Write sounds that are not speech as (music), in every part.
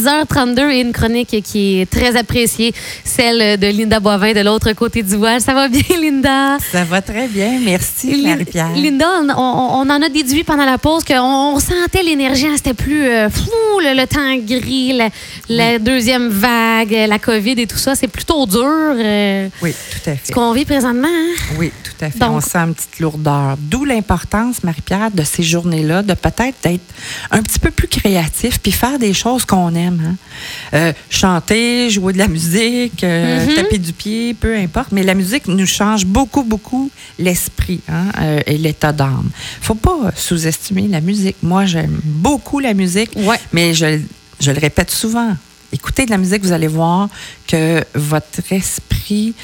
10h32 et une chronique qui est très appréciée, celle de Linda Boivin de l'autre côté du voile. Ça va bien, (laughs) Linda? Ça va très bien. Merci, Marie-Pierre. Linda, on, on, en a déduit pendant la pause qu'on on sentait l'énergie. Hein, c'était plus euh, fou, le, temps gris, la, deuxième vague, la COVID et tout ça. C'est plutôt dur. Euh, oui, tout à fait. Ce qu'on vit présentement. Hein? Oui, tout à fait. on sent une petite lourdeur. D'où l'importance, Marie-Pierre, de ces journées-là, de peut-être être un petit peu plus créatif puis faire des choses qu'on aime. Hein. Euh, chanter, jouer de la musique, mm-hmm. taper du pied, peu importe. Mais la musique nous change beaucoup, beaucoup l'esprit hein, et l'état d'âme. faut pas sous-estimer la musique. Moi, j'aime beaucoup la musique, mais je, je le répète souvent. Écoutez de la musique, vous allez voir que votre esprit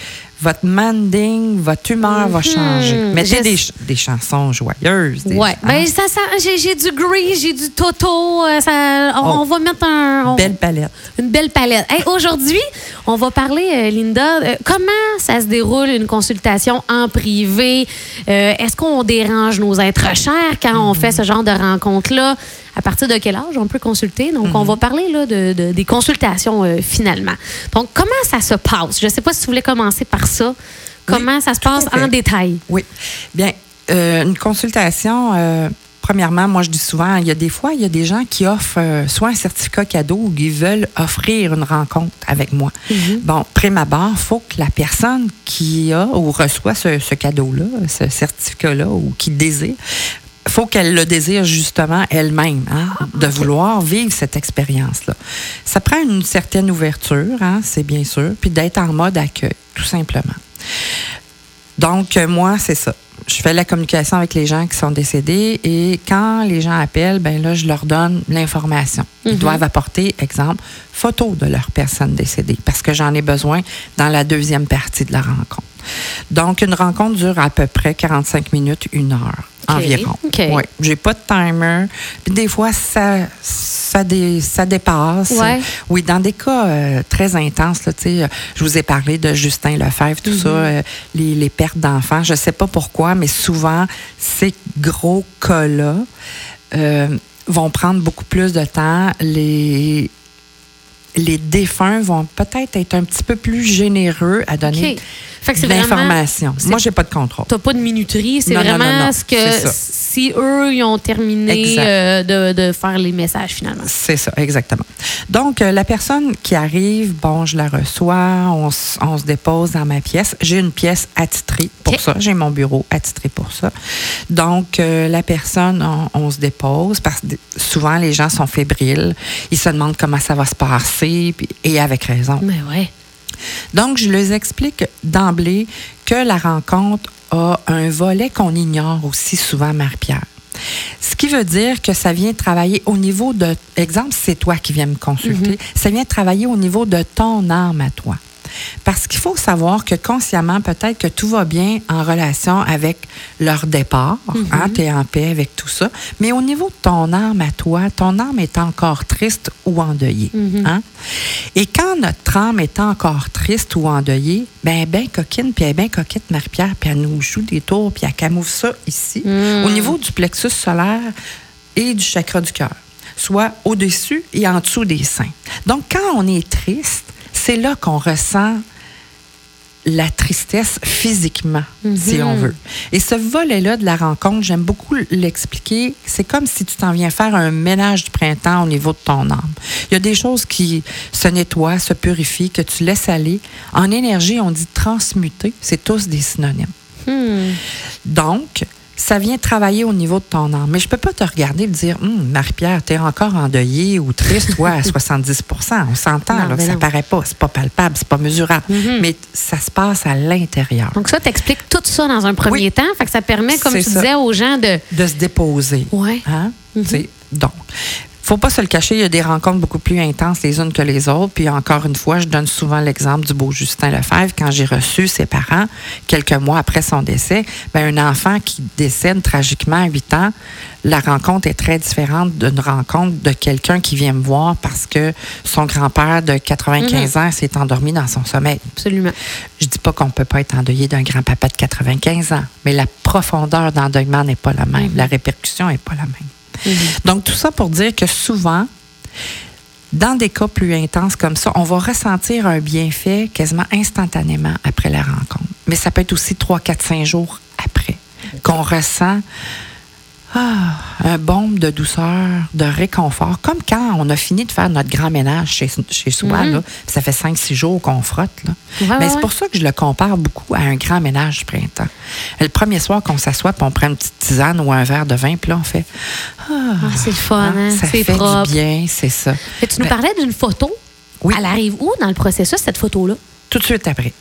votre manding, votre humeur va changer. Mhm. Mettez des, des, chansons joyeuses. Oui. Ben, ça, ça, j'ai du Grease, j'ai du Toto. Euh, ça, on, oh. va mettre un. Une belle palette. Une belle palette. Aujourd'hui, on va parler, euh, Linda, euh, comment ça se déroule une consultation en privé? Est-ce qu'on dérange nos êtres chers quand on fait ce genre de rencontre-là? À partir de quel âge on peut consulter? Donc, on mhm. va parler là, de, des consultations euh, finalement. Donc, comment ça se passe? Je ne sais pas si vous voulez commencer par ça. Comment ça se passe en détail? Oui. Bien, euh, une consultation. Euh, premièrement, moi, je dis souvent, il y a des fois, il y a des gens qui offrent soit un certificat cadeau ou qui veulent offrir une rencontre avec moi. Mhm. Bon, prime abord, il faut que la personne qui a ou reçoit ce, ce cadeau-là, ce certificat-là, ou qui désire, faut qu'elle le désire justement elle-même, hein, de vouloir vivre cette expérience-là. Ça prend une certaine ouverture, hein, c'est bien sûr, puis d'être en mode accueil, tout simplement. Donc, euh, moi, c'est ça. Je fais la communication avec les gens qui sont décédés et quand les gens appellent, ben là, je leur donne l'information. Ils mhm. doivent apporter, exemple, photo de leur personne décédée parce que j'en ai besoin dans la deuxième partie de la rencontre. Donc, une rencontre dure à peu près 45 minutes, une heure environ. Ouais. J'ai pas de timer. Puis des fois, ça, ça, ça dépasse. Oui, dans des cas euh, très intenses, là, je vous ai parlé de Justin Lefebvre, tout ça, mm-hmm. euh, les, les, pertes d'enfants. Je sais pas pourquoi, mais souvent, ces gros cas-là euh, vont prendre beaucoup plus de temps. Les, les défunts vont peut-être être un petit peu plus généreux à donner l'information. Moi, j'ai pas de contrôle. Tu n'as pas de minuterie. C'est vraiment ce que si eux, ils ont terminé euh, de, de, faire les messages finalement. C'est ça, exactement. Donc, euh, la personne qui arrive, bon, je la reçois, on, on se dépose dans ma pièce. J'ai une pièce attitrée pour ça. J'ai mon bureau attitré pour ça. Donc, euh, la personne, on, se dépose parce que souvent, les gens sont fébriles. Ils se demandent comment ça va se passer, et avec raison. Mais ouais. Donc, je les explique d'emblée que la rencontre a un volet qu'on ignore aussi souvent, Marie-Pierre. Ce qui veut dire que ça vient travailler au niveau de, exemple, c'est toi qui viens me consulter, mm-hmm. ça vient travailler au niveau de ton âme à toi. Parce qu'il faut savoir que consciemment, peut-être que tout va bien en relation avec leur départ. Hein, mm-hmm. tu es en paix avec tout ça. Mais au niveau de ton âme à toi, ton âme est encore triste ou endeuillée. Mm-hmm. hein? Et quand notre âme est encore triste ou endeuillée, ben ben coquine, puis elle est bien coquette, Marie-Pierre, puis elle nous joue des tours, puis elle camoufle ça ici, mm. au niveau du plexus solaire et du chakra du cœur soit au-dessus et en dessous des seins. Donc, quand on est triste, c'est là qu'on ressent la tristesse physiquement, si on mhm. veut. Et ce volet-là de la rencontre, j'aime beaucoup l'expliquer. C'est comme si tu t'en viens faire un ménage du printemps au niveau de ton âme. Il y a des choses qui se nettoient, se purifient, que tu laisses aller. En énergie, on dit transmuter. C'est tous des synonymes. Hmm. Donc, ça vient travailler au niveau de ton âme. Mais je peux pas te regarder et te dire, hum, Marie-Pierre, tu es encore endeuillée ou triste, ouais, à (laughs) 70% On s'entend, là, ça paraît pas, c'est pas palpable, c'est pas mesurable. Mm-hmm. Mais ça se passe à l'intérieur. Donc, ça t'explique tout ça dans un premier temps. Fait que ça permet, comme tu disais aux gens, de. De se déposer. Oui. Hein? Mm-hmm. Donc, faut pas se le cacher, il y a des rencontres beaucoup plus intenses les unes que les autres. Puis encore une fois, je donne souvent l'exemple du beau Justin Lefebvre. Quand j'ai reçu ses parents, quelques mois après son décès, ben, un enfant qui décède tragiquement à 8 ans, la rencontre est très différente d'une rencontre de quelqu'un qui vient me voir parce que son grand-père de 95 mm-hmm. ans s'est endormi dans son sommeil. Absolument. Je dis pas qu'on peut pas être endeuillé d'un grand-papa de 95 ans, mais la profondeur d'endeuillement n'est pas la même. Mm-hmm. La répercussion n'est pas la même. Mhm. Donc, tout ça pour dire que souvent, Dans des cas plus intenses comme ça, on va ressentir un bienfait quasiment instantanément après la rencontre. Mais ça peut être aussi 3, 4, 5 jours après qu'on ressent ah, un baume de douceur, de réconfort, comme quand on a fini de faire notre grand ménage chez, chez soi. Mhm. là, puis ça fait 5-6 jours qu'on frotte. Là. Ouais, Mais c'est ouais. pour ça que je le compare beaucoup à un grand ménage printemps. Le premier soir qu'on s'assoit, puis on prend une petite tisane ou un verre de vin, puis là, on fait Ah, Ah, c'est le fun, hein? ça c'est fait propre. du bien, c'est ça. Et tu nous Ben, parlais d'une photo. Oui. Elle arrive où dans le processus, cette photo-là? tout de suite après.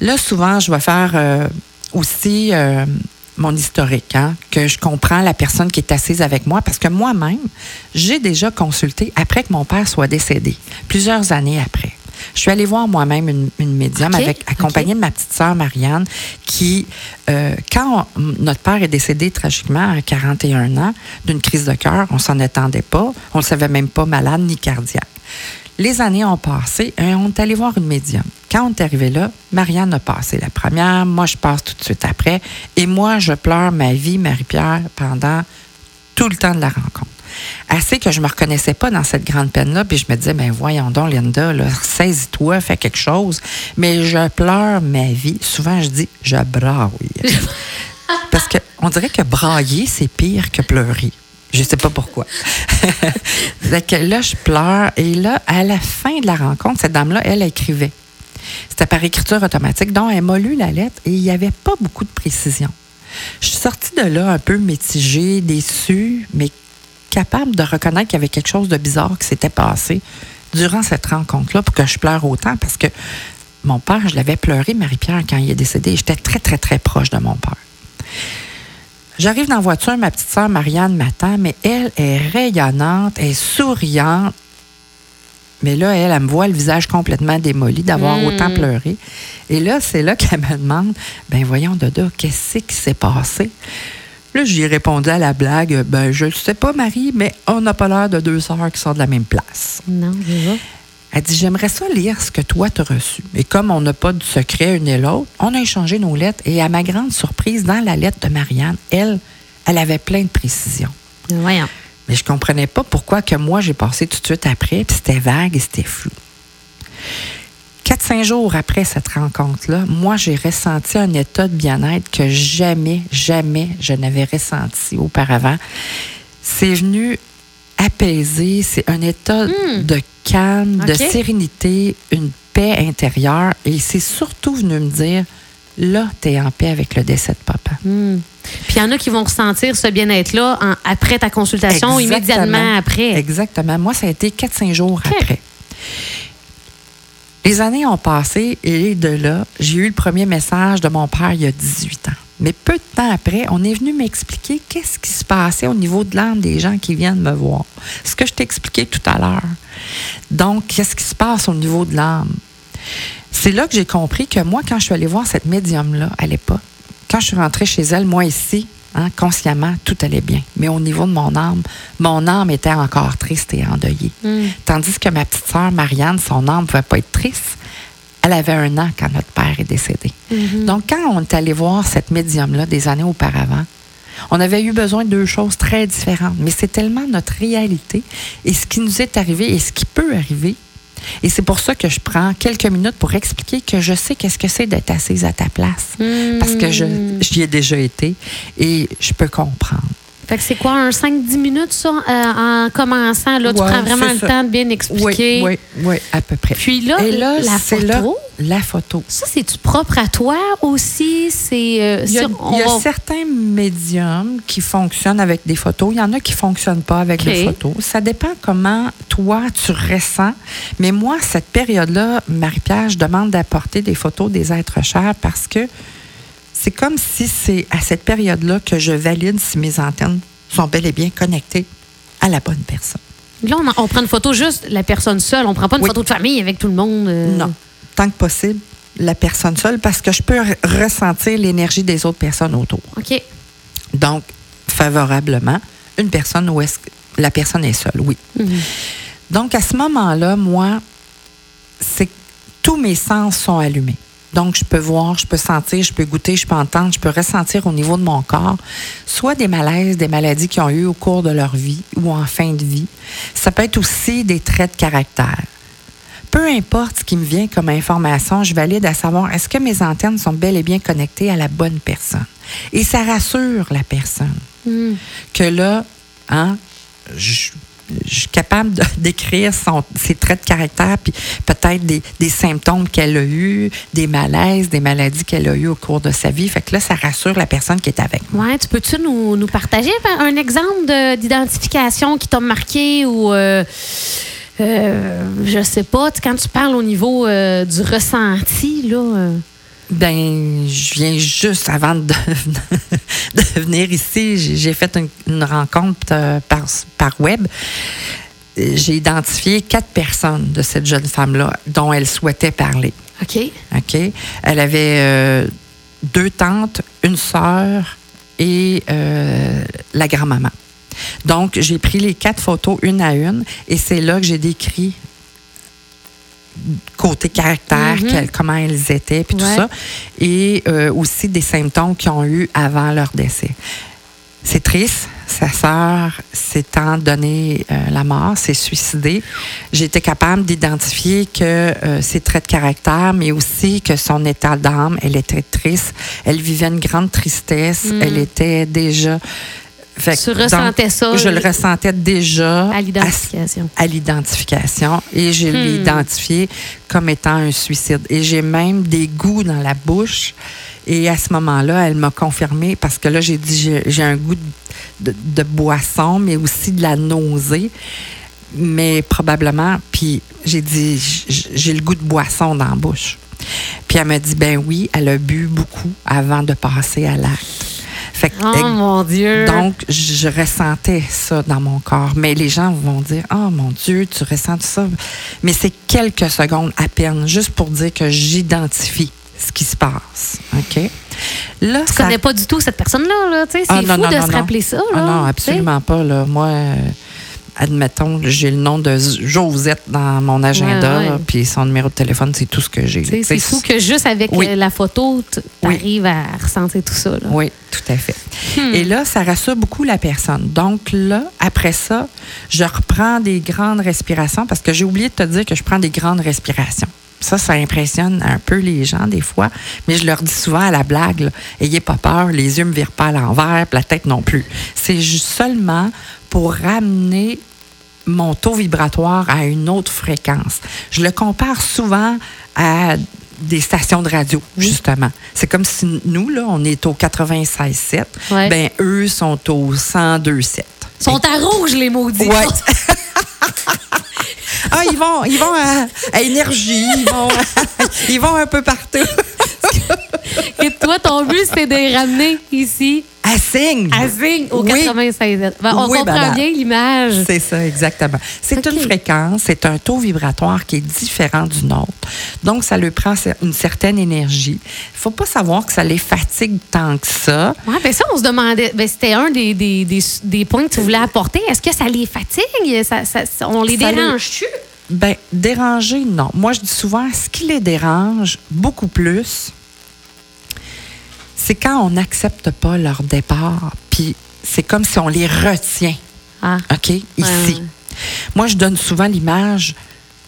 Là, souvent, je vais faire euh, aussi euh, mon historique, hein, que je comprends la personne qui est assise avec moi, parce que moi-même, j'ai déjà consulté après que mon père soit décédé, plusieurs années après. Je suis allée voir moi-même une, une médium avec, accompagnée de ma petite sœur Marianne, qui, euh, quand on- notre père est décédé tragiquement à 41 ans d'une crise de cœur, on s'en attendait pas, on ne savait même pas malade ni cardiaque. Les années ont passé et on est allé voir une médium. Quand on est arrivé là, Marianne a passé la première, moi je passe tout de suite après. Et moi, je pleure ma vie, Marie-Pierre, pendant tout le temps de la rencontre. Assez que je me reconnaissais pas dans cette grande peine-là, puis je me disais, ben voyons donc, Linda, saisis-toi, fais quelque chose. Mais je pleure ma vie. Souvent, je dis, je braille. (laughs) Parce qu'on dirait que brailler, c'est pire que pleurer. Je sais pas pourquoi. (laughs) Là, je pleure. Et là, à la fin de la rencontre, cette dame-là, elle écrivait. C'était par écriture automatique. Donc, elle m'a lu la lettre et il n'y avait pas beaucoup de précision. Je suis sortie de là un peu mitigée, déçue, mais capable de reconnaître qu'il y avait quelque chose de bizarre qui s'était passé durant cette rencontre-là pour que je pleure autant parce que mon père, je l'avais pleuré, Marie-Pierre, quand il est décédé. J'étais très, très, très proche de mon père. J'arrive dans la voiture, ma petite sœur Marianne m'attend, mais elle est rayonnante, elle est souriante. Mais là, elle, elle me voit le visage complètement démoli d'avoir Mm. autant pleuré. Et là, c'est là (laughs) qu'elle me demande Ben voyons, Doda, qu'est-ce qui s'est passé? Là, j'y ai répondu à la blague Ben, je ne sais pas, Marie, mais on n'a pas l'air de deux sœurs qui sont de la même place. Non, je vois. Elle dit J'aimerais ça lire ce que toi t'as reçu. Et comme on n'a pas de secret une et l'autre, on a échangé nos lettres. Et à ma grande surprise, dans la lettre de Marianne, elle, elle avait plein de précisions. Voyons. Mais je comprenais pas pourquoi que moi j'ai passé tout de suite après, puis c'était vague et c'était flou. Quatre, cinq jours après cette rencontre-là, moi, j'ai ressenti un état de bien-être que jamais, jamais je n'avais ressenti auparavant. C'est venu apaiser, c'est un état Hmm. de calme, de sérénité, une paix intérieure. Et c'est surtout venu me dire, là, tu es en paix avec le décès de papa. Hmm. Puis il y en a qui vont ressentir ce bien-être-là en- après ta consultation, Exactement. immédiatement après. Exactement. Moi, ça a été 4-5 jours après. Les années ont passé et de là, j'ai eu le premier message de mon père il y a 18 ans. Mais peu de temps après, on est venu m'expliquer qu'est-ce qui se passait au niveau de l'âme des gens qui viennent me voir. Ce que je t'ai expliqué tout à l'heure. Donc, qu'est-ce qui se passe au niveau de l'âme? C'est là que j'ai compris que moi, quand je suis allée voir cette médium-là à l'époque, quand je suis rentrée chez elle, moi ici, hein, consciemment, tout allait bien. Mais au niveau de mon âme, mon âme était encore triste et endeuillée. Hmm. Tandis que ma petite sœur Marianne, son âme ne pouvait pas être triste. Elle avait un an quand notre père est décédé. Mhm. Donc, quand on est allé voir cette médium-là des années auparavant, on avait eu besoin de deux choses très différentes. Mais c'est tellement notre réalité et ce qui nous est arrivé et ce qui peut arriver. Et c'est pour ça que je prends quelques minutes pour expliquer que je sais qu'est-ce que c'est d'être assise à ta place. Parce que Hmm. j'y ai déjà été et je peux comprendre. Fait que c'est quoi, un 5-10 minutes, ça, euh, en commençant? Là, tu prends vraiment le ça. temps de bien expliquer. Oui, oui, oui, à peu près. Puis là, Et là, la c'est photo, là la photo. ça, c'est-tu propre à toi aussi? C'est, euh, Il y a, sur- on il y a va- certains médiums qui fonctionnent avec des photos. Il y en a qui ne fonctionnent pas avec des photos. Ça dépend comment toi tu ressens. Mais moi, cette période-là, Marie-Pierre, je demande d'apporter des photos des êtres chers parce que c'est comme si c'est à cette période-là que je valide si mes antennes sont bel et bien connectées à la bonne personne. Là, on, on prend une photo juste la personne seule. On prend pas une Oui. photo de famille avec tout le monde. euh. Non. Tant que possible, la personne seule parce que je peux re- ressentir l'énergie des autres personnes autour. OK. Donc, favorablement, une personne où est-ce que la personne est seule, oui. Mhm. Donc, à ce moment-là, moi, c'est que tous mes sens sont allumés. Donc, je peux voir, je peux sentir, je peux goûter, je peux entendre, je peux ressentir au niveau de mon corps, soit des malaises, des maladies qu'ils ont eues au cours de leur vie ou en fin de vie. Ça peut être aussi des traits de caractère. Peu importe ce qui me vient comme information, je valide à savoir est-ce que mes antennes sont bel et bien connectées à la bonne personne. Et ça rassure la personne Hmm. que là, hein, je, je suis capable de- (laughs) d'écrire ses traits de caractère, puis peut-être des, symptômes qu'elle a eus, des malaises, des maladies qu'elle a eues au cours de sa vie. Fait que là, ça rassure la personne qui est avec moi. Ouais, tu peux-tu nous, partager un exemple de- d'identification qui t'a marqué ou euh, euh, je sais pas, quand tu parles au niveau euh, du ressenti, là. Ben, je viens juste avant de, (laughs) de venir ici, j'ai fait une, une rencontre euh, par, par web. J'ai identifié quatre personnes de cette jeune femme-là dont elle souhaitait parler. OK. OK? Elle avait euh, deux tantes, une sœur et euh, la grand-maman. Donc, j'ai pris les quatre photos une à une et c'est là que j'ai décrit côté caractère, Mhm. quel- comment elles étaient, puis tout ça. Et euh, aussi des symptômes qu'ils ont eu avant leur décès. C'est triste. Sa sœur s'étant donné euh, la mort, s'est suicidée. J'ai été capable d'identifier que euh, ses traits de caractère, mais aussi que son état d'âme, elle était triste. Elle vivait une grande tristesse. Mm. Elle était déjà. Fait Tu que, ressentais ça, Je le ressentais déjà À l'identification. à l'identification et je l'ai Hmm. identifié comme étant un suicide. Et j'ai même des goûts dans la bouche. Et à ce moment-là, elle m'a confirmé parce que là, j'ai dit j'ai- un goût de, de boisson, mais aussi de la nausée. Mais probablement, puis j'ai dit j'ai le goût de boisson dans la bouche. Puis elle m'a dit ben oui, elle a bu beaucoup avant de passer à l'acte. Oh mon Dieu. donc, je ressentais ça dans mon corps. Mais les gens vont dire Oh mon Dieu, tu ressens ça. Mais c'est quelques secondes à peine, juste pour dire que j'identifie ce qui se passe. OK? Là, tu connais pas du tout cette personne-là, là. C'est Ah, fou non, de non, se rappeler ça, là. Ah non, absolument pas. Là. Moi, euh, admettons, j'ai le nom de Josette dans mon agenda, puis son numéro de téléphone, c'est tout ce que j'ai. C'est fou que juste avec Oui. euh, la photo, tu Oui. arrives à ressentir tout ça. Là. Oui, tout à fait. Hmm. Et là, ça rassure beaucoup la personne. Donc là, après ça, je reprends des grandes respirations parce que j'ai oublié de te dire que je prends des grandes respirations. Ça, ça impressionne un peu les gens des fois, mais je leur dis souvent à la blague, là, ayez pas peur, les yeux me virent pas à l'envers, la tête non plus. C'est juste seulement pour ramener mon taux vibratoire à une autre fréquence. Je le compare souvent à des stations de radio, justement. C'est comme si nous, là, on est au 96.7, Ouais. ben eux sont au 102.7. Ils sont à rouge, les maudits. Ouais. (laughs) ah, ils vont, ils vont à, à énergie, ils vont, ils vont un peu partout. Et toi, ton but, c'est de les ramener ici, À signe. à Signe, au Oui. 96. Ben, on Oui, comprend madame. bien l'image. C'est ça, exactement. C'est une fréquence, c'est un taux vibratoire qui est différent du nôtre. Donc, ça lui prend une certaine énergie. Il faut pas savoir que ça les fatigue tant que ça. Ouais, ben ça, on se demandait. Ben, c'était un des, des, des, des points que tu voulais apporter. Est-ce que ça les fatigue? Ça, on les Ça les- dérange-tu? Ben, déranger, non. Moi, je dis souvent, ce qui les dérange beaucoup plus, c'est quand on n'accepte pas leur départ, puis c'est comme si on les retient, Ah. OK, ici. Ouais. Moi, je donne souvent l'image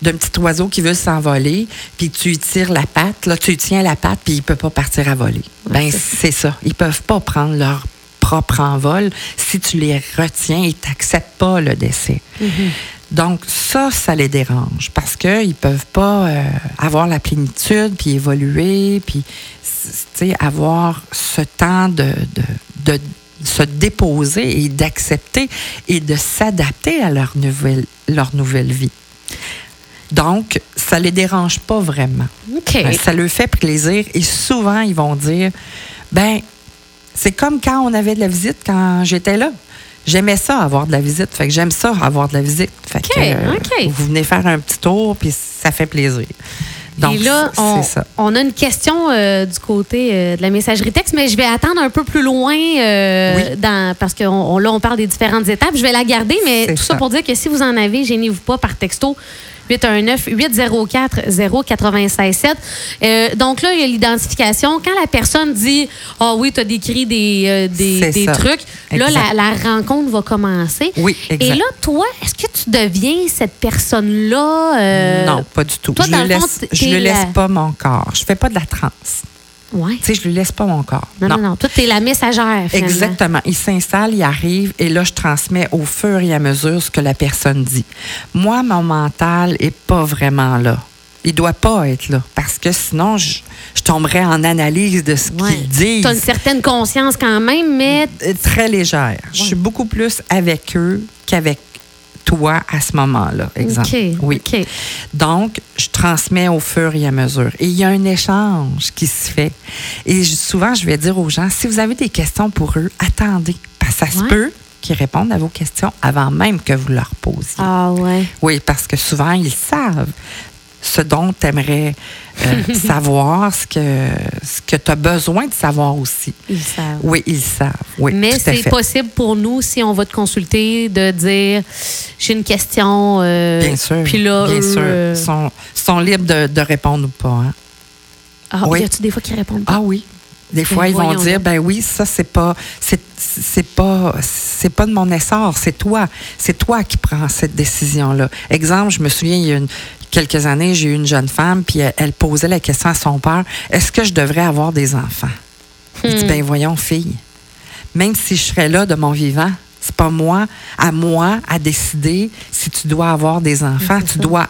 d'un petit oiseau qui veut s'envoler, puis tu lui tires la patte, là, tu lui tiens la patte, puis il peut pas partir à voler. Ben, c'est ça. Ils peuvent pas prendre leur propre envol si tu les retiens et t'acceptes pas le décès. Donc, ça, ça les dérange parce qu'ils ne peuvent pas euh, avoir la plénitude, puis évoluer, puis avoir ce temps de, de, de se déposer et d'accepter et de s'adapter à leur nouvelle, leur nouvelle vie. Donc, ça les dérange pas vraiment. OK. Ben, Ça leur fait plaisir et souvent, ils vont dire, ben, c'est comme quand on avait de la visite quand j'étais là. J'aimais ça, avoir de la visite. Fait que j'aime ça, avoir de la visite. Fait OK, que, euh, OK. vous venez faire un petit tour, puis ça fait plaisir. Donc, Et là, on, ça. on a une question euh, du côté euh, de la messagerie texte, mais je vais attendre un peu plus loin Oui. dans, parce que on, on- là, on parle des différentes étapes. Je vais la garder, mais tout ça. ça. pour dire que si vous en avez, gênez-vous pas par texto. 819-804-0967. Euh, donc là, il y a l'identification. Quand la personne dit Ah oui, tu as décrit des, euh, des, des trucs, là, la, la rencontre va commencer. Oui, exact. Et là, toi, est-ce que tu deviens cette personne-là? euh, non, pas du tout. toi, je ne le laisse, je le la- laisse pas mon corps. Je fais pas de la transe. Ouais. Tu sais, je lui laisse pas mon corps. Non, non, non. Toi, t'es la messagère, finalement. Exactement. Il s'installe, il arrive, et là, je transmets au fur et à mesure ce que la personne dit. Moi, mon mental est pas vraiment là. Il doit pas être là, parce que sinon, je, je tomberais en analyse de ce Ouais. qu'ils disent. Tu as une certaine conscience quand même, mais Euh, Très légère. Je suis beaucoup plus avec eux qu'avec toi à ce moment-là, exemple. OK. Oui. Donc, je transmets au fur et à mesure. Et il y a un échange qui se fait. Et je- souvent, je vais dire aux gens, si vous avez des questions pour eux, attendez. Parce que ça se Ouais. peut qu'ils répondent à vos questions avant même que vous leur posiez. Ah ouais. Oui, parce que souvent, ils savent ce dont tu aimerais (laughs) savoir, ce que, ce que tu as besoin de savoir aussi. Ils savent. Oui, ils savent. Oui, Mais c'est possible pour nous, si on va te consulter, de dire j'ai une question. euh, Bien sûr. Puis là, bien sûr. euh, Ils sont, sont libres de, de répondre ou pas. hein. ah, oui. y a-tu des fois qui répondent pas? Ah oui. Des fois, ils vont dire, ben oui, ça, c'est pas, c'est pas, c'est pas de mon essor, c'est toi. C'est toi qui prends cette décision-là. Exemple, je me souviens, il y a une- quelques années, j'ai eu une jeune femme, puis elle, elle posait la question à son père, est-ce que je devrais avoir des enfants? Il dit, Hmm. ben voyons, fille, même si je serais là de mon vivant, c'est pas moi, à moi, à décider si tu dois avoir des enfants. Tu ça. dois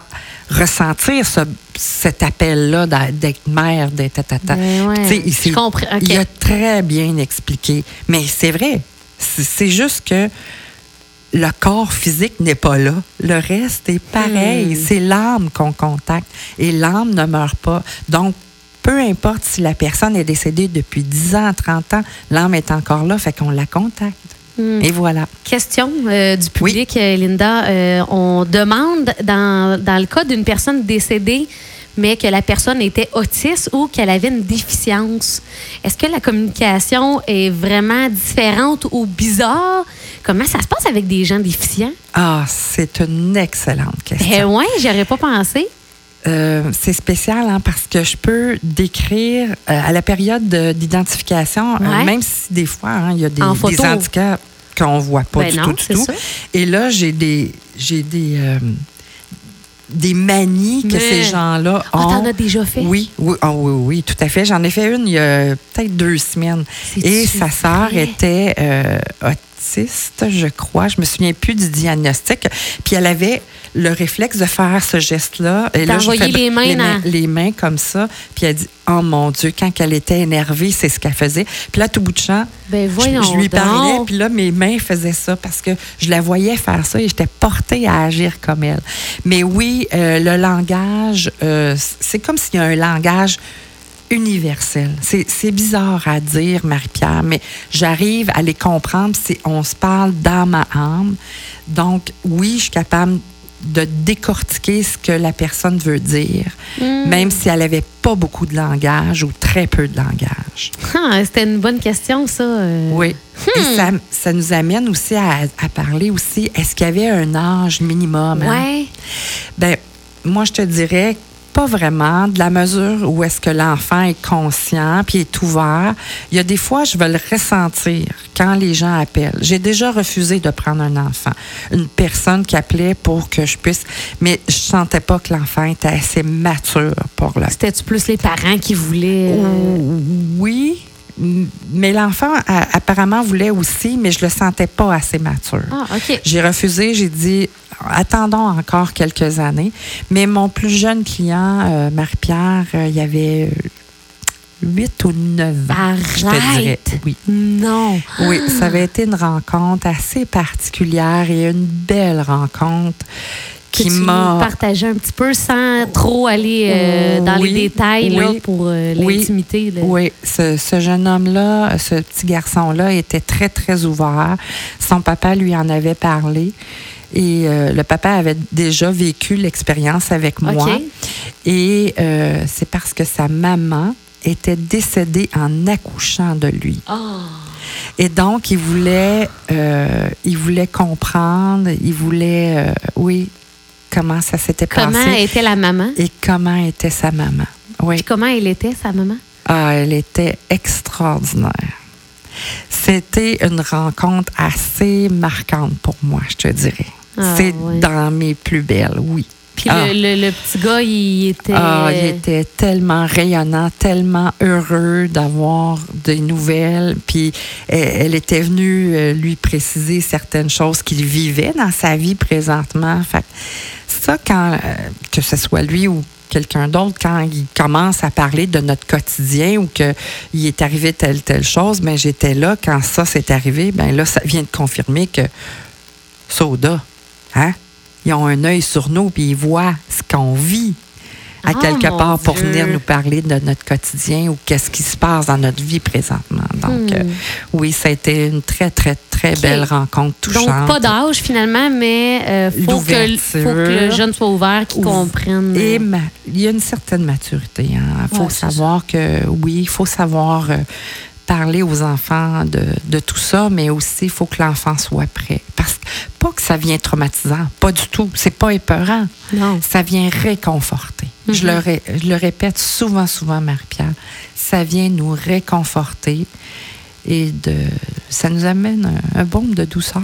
ressentir ce- cet appel-là d'être mère, d'être tata. Ben ouais, il a très bien expliqué. Mais c'est vrai. C'est juste que le corps physique n'est pas là. Le reste est pareil. Hmm. C'est l'âme qu'on contacte. Et l'âme ne meurt pas. Donc, peu importe si la personne est décédée depuis 10 ans, 30 ans, l'âme est encore là, fait qu'on la contacte. Hmm. Et voilà. Question euh, du public, euh, Linda. Euh, on demande, dans, dans le cas d'une personne décédée, mais que la personne était autiste ou qu'elle avait une déficience, est-ce que la communication est vraiment différente ou bizarre? Comment ça se passe avec des gens déficients? Ah, c'est une excellente question. Eh ouais, j'aurais pas pensé. Euh, c'est spécial hein, parce que je peux décrire euh, à la période de- d'identification, euh, même si des fois hein, il y a des, handicaps qu'on voit pas Ben du non, tout, du c'est tout. ça. Et là, j'ai des j'ai des des manies que Mais- ces gens-là Ah, ont. t'en as déjà fait? Oui, oui, ah oui, oui, tout à fait. J'en ai fait une il y a peut-être deux semaines. Et sa sœur était euh, je crois. Je me souviens plus du diagnostic. Puis elle avait le réflexe de faire ce geste-là. Et là, je envoyé les mains les, mains comme ça. Puis elle dit, oh mon Dieu, quand elle était énervée, c'est ce qu'elle faisait. Puis là, tout bout de champ, Ben je, lui parlais, puis là, mes mains faisaient ça parce que je la voyais faire ça et j'étais portée à agir comme elle. Mais oui, euh, le langage, euh, c'est comme s'il y a un langage universel. C'est bizarre à dire, Marie-Pierre, mais j'arrive à les comprendre si on se parle dans ma âme. Donc, oui, je suis capable de décortiquer ce que la personne veut dire, Hmm. même si elle n'avait pas beaucoup de langage ou très peu de langage. Ah, C'était une bonne question, ça. euh. Oui. Et ça, ça nous amène aussi à, à parler aussi, est-ce qu'il y avait un âge minimum? hein? Ouais. Ben, moi, je te dirais pas vraiment, de la mesure où est-ce que l'enfant est conscient puis est ouvert. Il y a des fois, je veux le ressentir quand les gens appellent. J'ai déjà refusé de prendre un enfant, une personne qui appelait pour que je puisse, mais je sentais pas que l'enfant était assez mature pour le C'était-tu plus les parents qui voulaient. euh, oui, mais l'enfant apparemment voulait aussi, mais je le sentais pas assez mature. Ah. J'ai refusé, j'ai dit attendons encore quelques années. Mais mon plus jeune client, euh, Marie-Pierre, euh, il y avait 8 ou 9 ans. Je te dirais. Arrête. Oui. Non. Oui, ça avait été une rencontre assez particulière et une belle rencontre qui m'a. nous partager un petit peu sans trop aller euh, dans Oui, les détails là, pour euh, l'intimité. Oui, ce, ce jeune homme-là, ce petit garçon-là était très, très ouvert. Son papa lui en avait parlé. Et euh, le papa avait déjà vécu l'expérience avec moi. Et c'est parce que sa maman était décédée en accouchant de lui. Ah. Et donc, il voulait, euh, il voulait comprendre, il voulait, euh, oui, comment ça s'était passé. Comment était la maman? Et comment était sa maman. Oui. Puis comment elle était, sa maman? Ah, elle était extraordinaire. C'était une rencontre assez marquante pour moi, je te dirais. Ah, C'est dans mes plus belles, oui. Puis Ah. le, le- le petit gars, il était. Ah, il était tellement rayonnant, tellement heureux d'avoir des nouvelles. Puis elle, elle était venue euh, lui préciser certaines choses qu'il vivait dans sa vie présentement. Fait que ça, quand, euh, que ce soit lui ou quelqu'un d'autre, quand il commence à parler de notre quotidien ou qu'il est arrivé telle, telle chose, ben j'étais là quand ça s'est arrivé. Ben là, ça vient de confirmer que Soda, hein? Ils ont un œil sur nous puis ils voient ce qu'on vit à Ah, quelque part pour Dieu. venir nous parler de notre quotidien ou qu'est-ce qui se passe dans notre vie présentement. Donc, Hmm. euh, oui, ça a été une très, très, très belle rencontre touchante. Donc, pas d'âge finalement, mais euh, faut, que, faut le jeune soit ouvert, qu'il comprenne. Et euh, ma- il y a une certaine maturité. Il faut Ouais, c'est savoir que, oui, il faut savoir euh, parler aux enfants de, de tout ça, mais aussi il faut que l'enfant soit prêt. Parce que, pas que ça vient traumatisant, pas du tout. C'est pas épeurant. Non. Ça vient réconforter. je, Mhm. le ré- je le répète souvent, souvent, Marie-Pierre. Ça vient nous réconforter et de, ça nous amène un, un baume de douceur.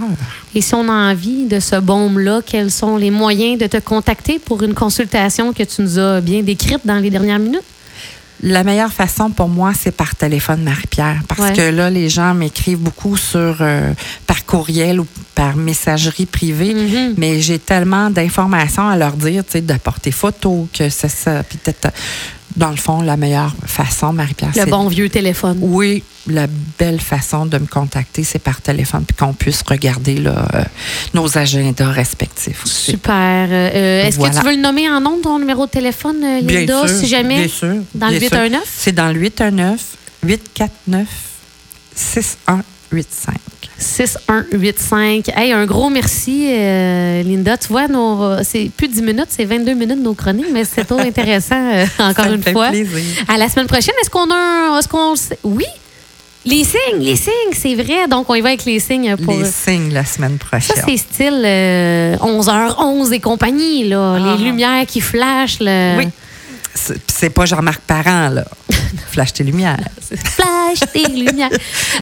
Et si on a envie de ce baume-là, quels sont les moyens de te contacter pour une consultation que tu nous as bien décrite dans les dernières minutes? La meilleure façon pour moi, c'est par téléphone, Marie-Pierre, parce Ouais. que là, les gens m'écrivent beaucoup sur euh, par courriel ou par messagerie privée, Mhm. mais j'ai tellement d'informations à leur dire, tu sais, d'apporter photo, que c'est ça, puis peut-être, dans le fond, la meilleure façon, Marie-Pierre, Le bon vieux téléphone. Oui, la belle façon de me contacter, c'est par téléphone, puis qu'on puisse regarder là, euh, nos agendas respectifs aussi. Super. Euh, euh, Est-ce Voilà. que tu veux le nommer en nom, ton numéro de téléphone, Linda, si jamais? bien sûr, dans le bien sûr. 819? C'est dans le 819 849 6185. 6185. Hey, un gros merci, euh, Linda. Tu vois, c'est plus de 10 minutes, c'est 22 minutes nos chroniques, mais c'est trop intéressant, euh, (laughs) encore Ça une fait fois. plaisir. À la semaine prochaine, est-ce qu'on a un. Est-ce qu'on? Oui? Les signes, les signes, c'est vrai. Donc, on y va avec les signes pour. Les signes la semaine Ça, prochaine. c'est style euh, 11h11 et compagnie, là. Ah. Les lumières qui flashent. Oui. C'est c'est pas Jean-Marc Parent, là. (laughs) Flash tes lumières. Flash tes lumières. (laughs)